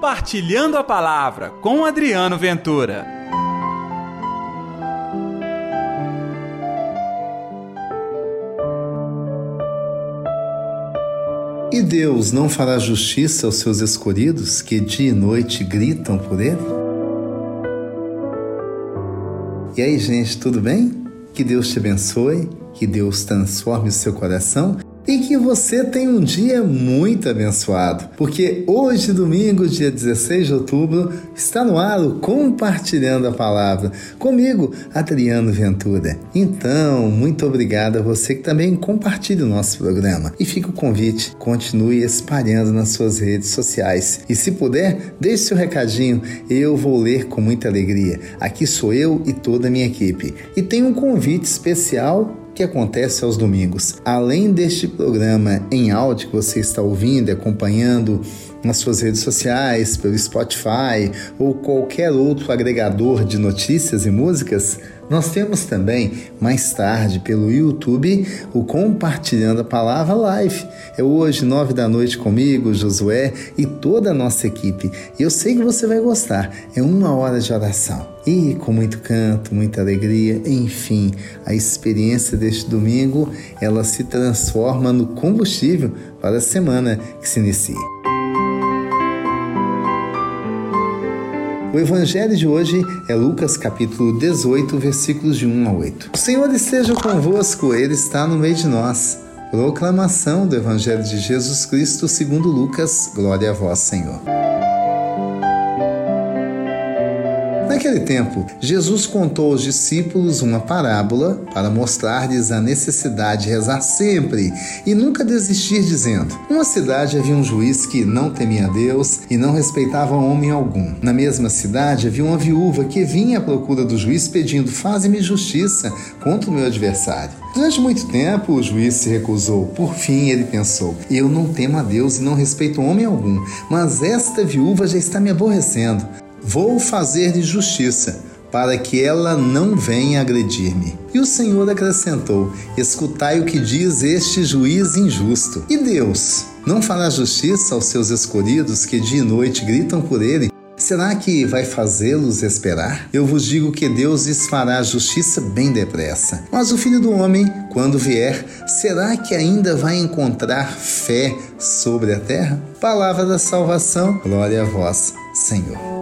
Compartilhando a Palavra com Adriano Ventura. E Deus não fará justiça aos seus escolhidos que dia e noite gritam por Ele? E aí, gente, tudo bem? Que Deus te abençoe, que Deus transforme o seu coração e que você tenha um dia muito abençoado, porque hoje, domingo, dia 16 de outubro, está no ar o Compartilhando a Palavra, comigo, Adriano Ventura. Então, muito obrigado a você que também compartilha o nosso programa. E fica o convite, continue espalhando nas suas redes sociais. E se puder, deixe seu recadinho, eu vou ler com muita alegria. Aqui sou eu e toda a minha equipe. E tem um convite especial que acontece aos domingos. Além deste programa em áudio que você está ouvindo e acompanhando nas suas redes sociais, pelo Spotify ou qualquer outro agregador de notícias e músicas, nós temos também, mais tarde, pelo YouTube, o Compartilhando a Palavra Live. É hoje, nove da noite, comigo, Josué e toda a nossa equipe. E eu sei que você vai gostar. É uma hora de oração. E com muito canto, muita alegria, enfim, a experiência deste domingo, ela se transforma no combustível para a semana que se inicia. O evangelho de hoje é Lucas capítulo 18, versículos de 1 a 8. O Senhor esteja convosco, ele está no meio de nós. Proclamação do evangelho de Jesus Cristo, segundo Lucas. Glória a vós, Senhor. Naquele tempo, Jesus contou aos discípulos uma parábola para mostrar-lhes a necessidade de rezar sempre e nunca desistir, dizendo: Numa cidade havia um juiz que não temia Deus e não respeitava homem algum. Na mesma cidade havia uma viúva que vinha à procura do juiz pedindo: Faze-me justiça contra o meu adversário. Durante muito tempo, o juiz se recusou. Por fim, ele pensou: Eu não temo a Deus e não respeito homem algum, mas esta viúva já está me aborrecendo. Vou fazer-lhe justiça, para que ela não venha agredir-me. E o Senhor acrescentou: Escutai o que diz este juiz injusto. E Deus não fará justiça aos seus escolhidos que dia e noite gritam por ele? Será que vai fazê-los esperar? Eu vos digo que Deus lhes fará justiça bem depressa. Mas o filho do homem, quando vier, será que ainda vai encontrar fé sobre a terra? Palavra da salvação, glória a vós, Senhor.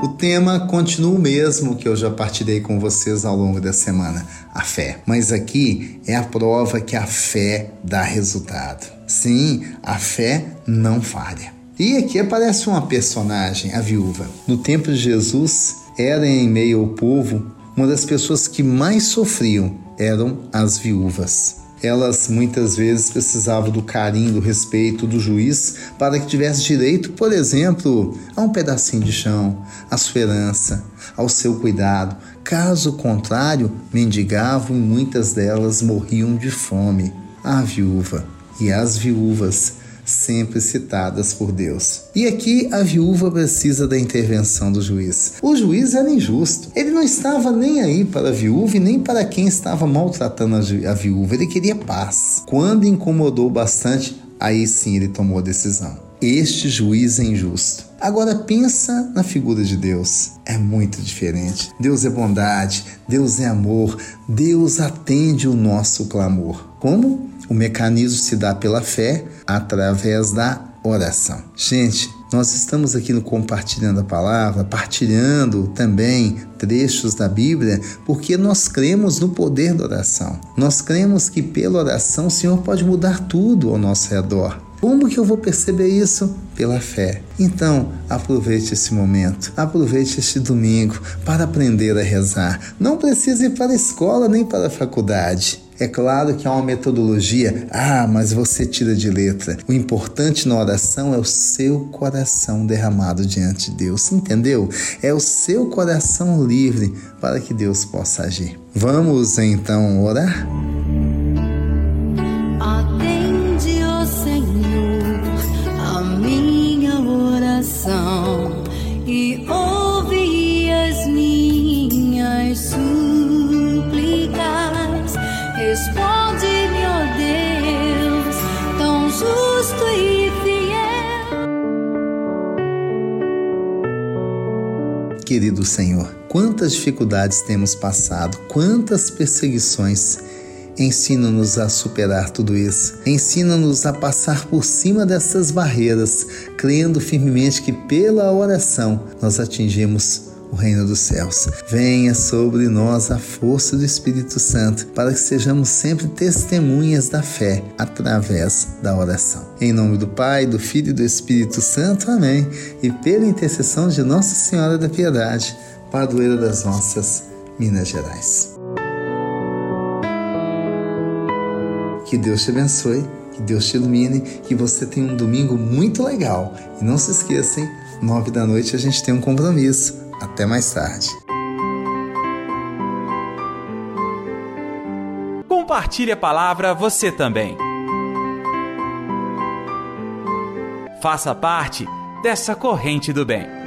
O tema continua o mesmo que eu já partilhei com vocês ao longo da semana, a fé. Mas aqui é a prova que a fé dá resultado. Sim, a fé não falha. E aqui aparece uma personagem, a viúva. No tempo de Jesus, era em meio ao povo uma das pessoas que mais sofriam eram as viúvas. Elas muitas vezes precisavam do carinho, do respeito do juiz para que tivesse direito, por exemplo, a um pedacinho de chão, à sua herança, ao seu cuidado. Caso contrário, mendigavam e muitas delas morriam de fome. A viúva e as viúvas sempre citadas por Deus. E aqui a viúva precisa da intervenção do juiz. O juiz era injusto. Ele não estava nem aí para a viúva e nem para quem estava maltratando a viúva. Ele queria paz. Quando incomodou bastante, aí sim ele tomou a decisão. Este juiz é injusto. Agora pensa na figura de Deus. É muito diferente. Deus é bondade, Deus é amor, Deus atende o nosso clamor. Como? O mecanismo se dá pela fé através da oração. Gente, nós estamos aqui no Compartilhando a Palavra, partilhando também trechos da Bíblia, porque nós cremos no poder da oração. Nós cremos que pela oração o Senhor pode mudar tudo ao nosso redor. Como que eu vou perceber isso? Pela fé. Então, aproveite esse momento, aproveite este domingo para aprender a rezar. Não precisa ir para a escola nem para a faculdade. É claro que há uma metodologia, ah, mas você tira de letra. O importante na oração é o seu coração derramado diante de Deus, entendeu? É o seu coração livre para que Deus possa agir. Vamos então orar? Querido Senhor. Quantas dificuldades temos passado, quantas perseguições. Ensina-nos a superar tudo isso. Ensina-nos a passar por cima dessas barreiras, crendo firmemente que pela oração nós atingimos o reino dos céus. Venha sobre nós a força do Espírito Santo, para que sejamos sempre testemunhas da fé através da oração. Em nome do Pai, do Filho e do Espírito Santo. Amém. E pela intercessão de Nossa Senhora da Piedade, padroeira das nossas Minas Gerais. Que Deus te abençoe, que Deus te ilumine, que você tenha um domingo muito legal. E não se esqueçam, nove da noite a gente tem um compromisso. Até mais tarde. Compartilhe a palavra você também. Faça parte dessa corrente do bem.